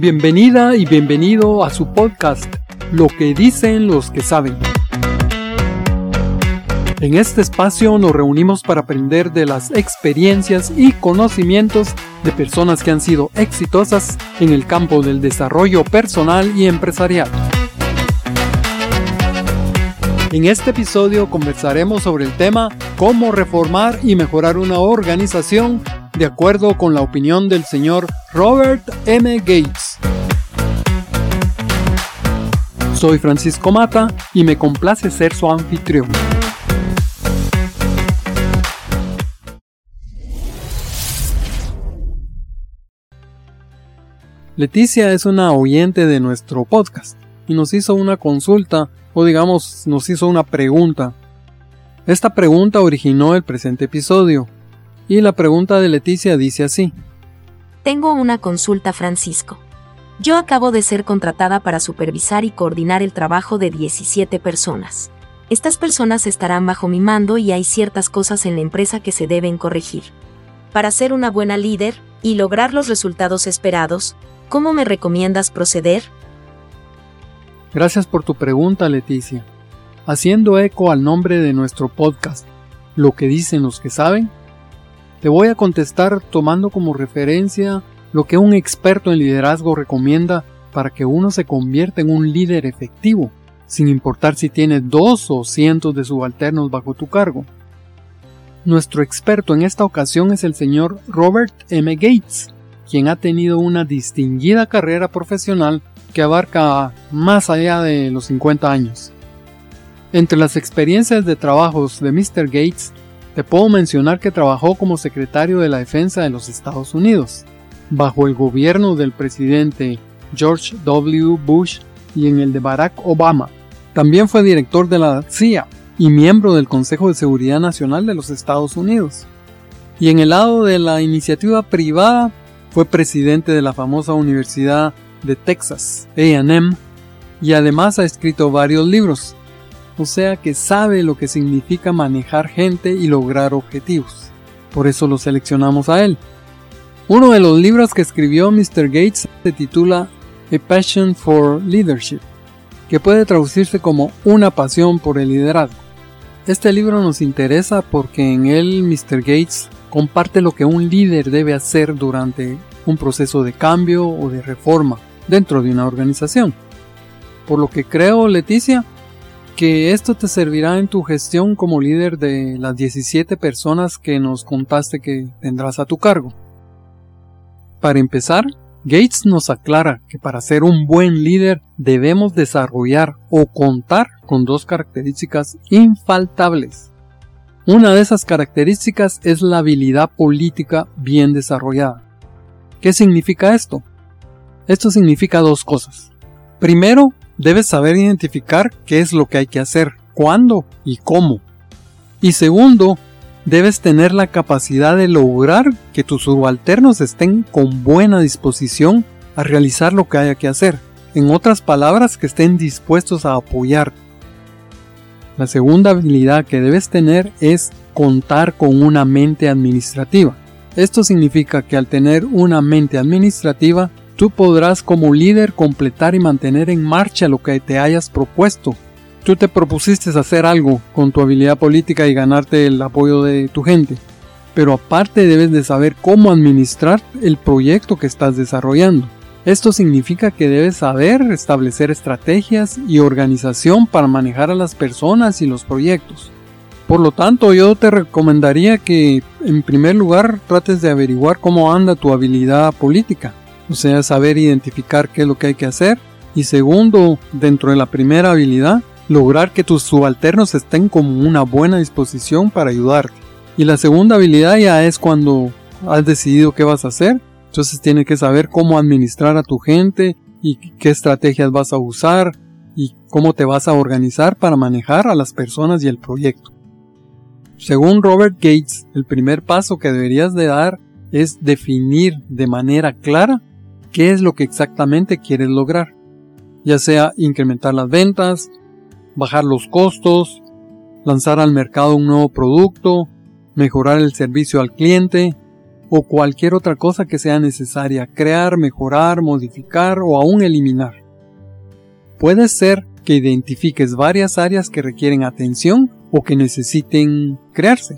Bienvenida y bienvenido a su podcast, Lo que dicen los que saben. En este espacio nos reunimos para aprender de las experiencias y conocimientos de personas que han sido exitosas en el campo del desarrollo personal y empresarial. En este episodio conversaremos sobre el tema cómo reformar y mejorar una organización de acuerdo con la opinión del señor Robert M. Gates. Soy Francisco Mata y me complace ser su anfitrión. Leticia es una oyente de nuestro podcast y nos hizo una consulta o digamos nos hizo una pregunta. Esta pregunta originó el presente episodio y la pregunta de Leticia dice así. Tengo una consulta, Francisco. Yo acabo de ser contratada para supervisar y coordinar el trabajo de 17 personas. Estas personas estarán bajo mi mando y hay ciertas cosas en la empresa que se deben corregir. Para ser una buena líder y lograr los resultados esperados, ¿cómo me recomiendas proceder? Gracias por tu pregunta, Leticia. Haciendo eco al nombre de nuestro podcast, Lo que dicen los que saben, te voy a contestar tomando como referencia lo que un experto en liderazgo recomienda para que uno se convierta en un líder efectivo, sin importar si tiene dos o cientos de subalternos bajo tu cargo. Nuestro experto en esta ocasión es el señor Robert M. Gates, quien ha tenido una distinguida carrera profesional que abarca más allá de los 50 años. Entre las experiencias de trabajos de Mr. Gates te puedo mencionar que trabajó como secretario de la Defensa de los Estados Unidos, bajo el gobierno del presidente George W. Bush y en el de Barack Obama. También fue director de la CIA y miembro del Consejo de Seguridad Nacional de los Estados Unidos. Y en el lado de la iniciativa privada, fue presidente de la famosa Universidad de Texas, AM, y además ha escrito varios libros, o sea que sabe lo que significa manejar gente y lograr objetivos. Por eso lo seleccionamos a él. Uno de los libros que escribió Mr. Gates se titula A Passion for Leadership, que puede traducirse como Una pasión por el liderazgo. Este libro nos interesa porque en él Mr. Gates comparte lo que un líder debe hacer durante un proceso de cambio o de reforma dentro de una organización. Por lo que creo, Leticia, que esto te servirá en tu gestión como líder de las 17 personas que nos contaste que tendrás a tu cargo. Para empezar, Gates nos aclara que para ser un buen líder debemos desarrollar o contar con dos características infaltables. Una de esas características es la habilidad política bien desarrollada. ¿Qué significa esto? Esto significa dos cosas. Primero, debes saber identificar qué es lo que hay que hacer, cuándo y cómo. Y segundo, debes tener la capacidad de lograr que tus subalternos estén con buena disposición a realizar lo que haya que hacer. En otras palabras, que estén dispuestos a apoyar. La segunda habilidad que debes tener es contar con una mente administrativa. Esto significa que al tener una mente administrativa Tú podrás como líder completar y mantener en marcha lo que te hayas propuesto. Tú te propusiste hacer algo con tu habilidad política y ganarte el apoyo de tu gente. Pero aparte debes de saber cómo administrar el proyecto que estás desarrollando. Esto significa que debes saber establecer estrategias y organización para manejar a las personas y los proyectos. Por lo tanto, yo te recomendaría que en primer lugar trates de averiguar cómo anda tu habilidad política o sea, saber identificar qué es lo que hay que hacer. Y segundo, dentro de la primera habilidad, lograr que tus subalternos estén con una buena disposición para ayudarte. Y la segunda habilidad ya es cuando has decidido qué vas a hacer. Entonces tienes que saber cómo administrar a tu gente y qué estrategias vas a usar y cómo te vas a organizar para manejar a las personas y el proyecto. Según Robert Gates, el primer paso que deberías de dar es definir de manera clara qué es lo que exactamente quieres lograr, ya sea incrementar las ventas, bajar los costos, lanzar al mercado un nuevo producto, mejorar el servicio al cliente, o cualquier otra cosa que sea necesaria crear, mejorar, modificar o aún eliminar. Puede ser que identifiques varias áreas que requieren atención o que necesiten crearse.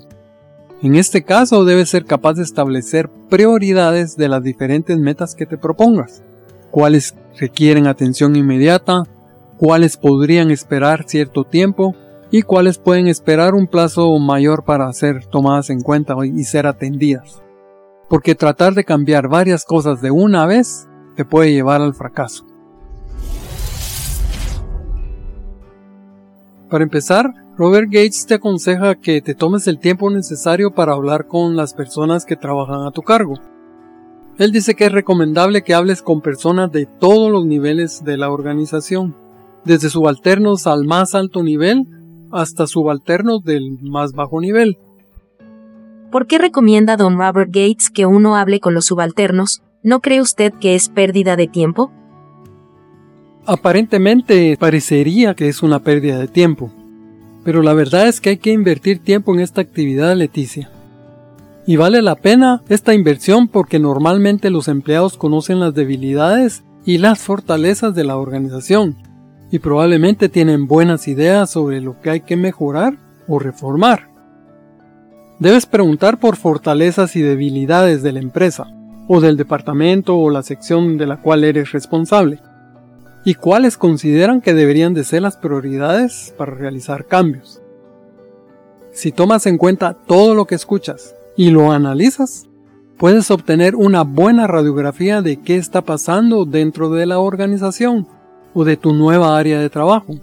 En este caso debes ser capaz de establecer prioridades de las diferentes metas que te propongas, cuáles requieren atención inmediata, cuáles podrían esperar cierto tiempo y cuáles pueden esperar un plazo mayor para ser tomadas en cuenta y ser atendidas. Porque tratar de cambiar varias cosas de una vez te puede llevar al fracaso. Para empezar, Robert Gates te aconseja que te tomes el tiempo necesario para hablar con las personas que trabajan a tu cargo. Él dice que es recomendable que hables con personas de todos los niveles de la organización, desde subalternos al más alto nivel hasta subalternos del más bajo nivel. ¿Por qué recomienda don Robert Gates que uno hable con los subalternos? ¿No cree usted que es pérdida de tiempo? Aparentemente parecería que es una pérdida de tiempo, pero la verdad es que hay que invertir tiempo en esta actividad, Leticia. Y vale la pena esta inversión porque normalmente los empleados conocen las debilidades y las fortalezas de la organización y probablemente tienen buenas ideas sobre lo que hay que mejorar o reformar. Debes preguntar por fortalezas y debilidades de la empresa, o del departamento o la sección de la cual eres responsable y cuáles consideran que deberían de ser las prioridades para realizar cambios. Si tomas en cuenta todo lo que escuchas y lo analizas, puedes obtener una buena radiografía de qué está pasando dentro de la organización o de tu nueva área de trabajo,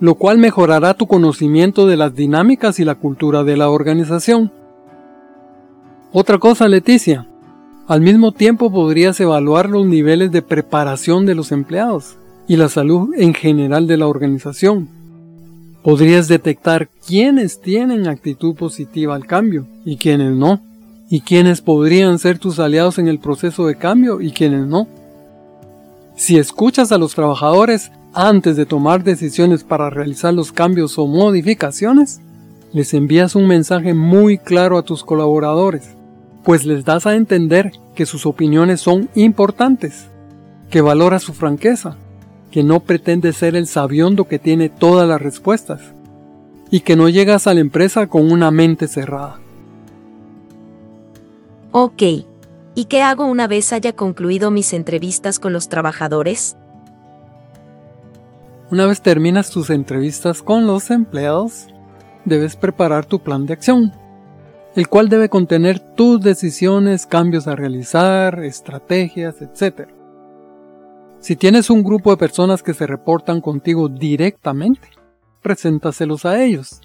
lo cual mejorará tu conocimiento de las dinámicas y la cultura de la organización. Otra cosa, Leticia, al mismo tiempo podrías evaluar los niveles de preparación de los empleados y la salud en general de la organización. Podrías detectar quiénes tienen actitud positiva al cambio y quiénes no, y quiénes podrían ser tus aliados en el proceso de cambio y quiénes no. Si escuchas a los trabajadores antes de tomar decisiones para realizar los cambios o modificaciones, les envías un mensaje muy claro a tus colaboradores, pues les das a entender que sus opiniones son importantes, que valora su franqueza que no pretende ser el sabiondo que tiene todas las respuestas y que no llegas a la empresa con una mente cerrada. Ok. ¿Y qué hago una vez haya concluido mis entrevistas con los trabajadores? Una vez terminas tus entrevistas con los empleados, debes preparar tu plan de acción, el cual debe contener tus decisiones, cambios a realizar, estrategias, etc. Si tienes un grupo de personas que se reportan contigo directamente, preséntaselos a ellos.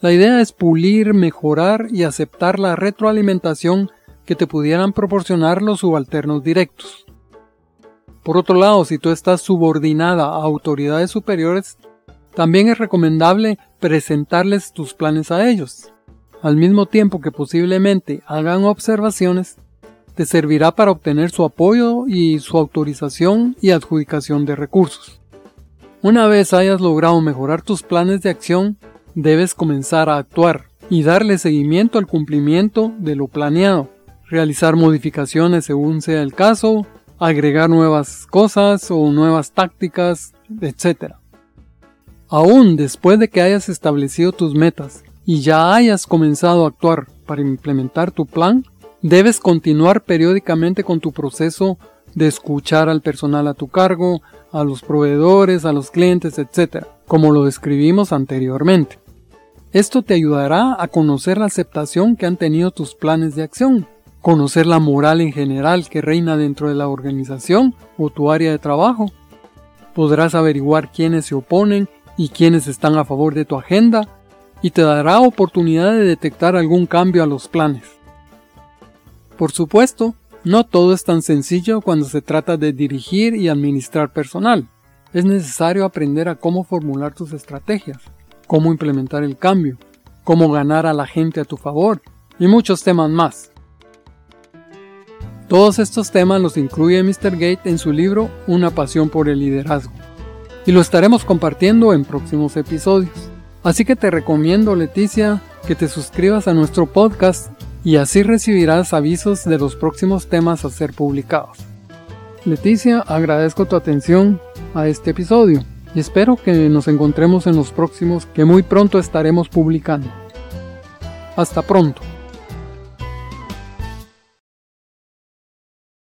La idea es pulir, mejorar y aceptar la retroalimentación que te pudieran proporcionar los subalternos directos. Por otro lado, si tú estás subordinada a autoridades superiores, también es recomendable presentarles tus planes a ellos, al mismo tiempo que posiblemente hagan observaciones te servirá para obtener su apoyo y su autorización y adjudicación de recursos. Una vez hayas logrado mejorar tus planes de acción, debes comenzar a actuar y darle seguimiento al cumplimiento de lo planeado, realizar modificaciones según sea el caso, agregar nuevas cosas o nuevas tácticas, etc. Aún después de que hayas establecido tus metas y ya hayas comenzado a actuar para implementar tu plan, Debes continuar periódicamente con tu proceso de escuchar al personal a tu cargo, a los proveedores, a los clientes, etc., como lo describimos anteriormente. Esto te ayudará a conocer la aceptación que han tenido tus planes de acción, conocer la moral en general que reina dentro de la organización o tu área de trabajo. Podrás averiguar quiénes se oponen y quiénes están a favor de tu agenda y te dará oportunidad de detectar algún cambio a los planes. Por supuesto, no todo es tan sencillo cuando se trata de dirigir y administrar personal. Es necesario aprender a cómo formular tus estrategias, cómo implementar el cambio, cómo ganar a la gente a tu favor y muchos temas más. Todos estos temas los incluye Mr. Gate en su libro Una pasión por el liderazgo y lo estaremos compartiendo en próximos episodios. Así que te recomiendo, Leticia, que te suscribas a nuestro podcast y así recibirás avisos de los próximos temas a ser publicados. Leticia, agradezco tu atención a este episodio y espero que nos encontremos en los próximos que muy pronto estaremos publicando. Hasta pronto.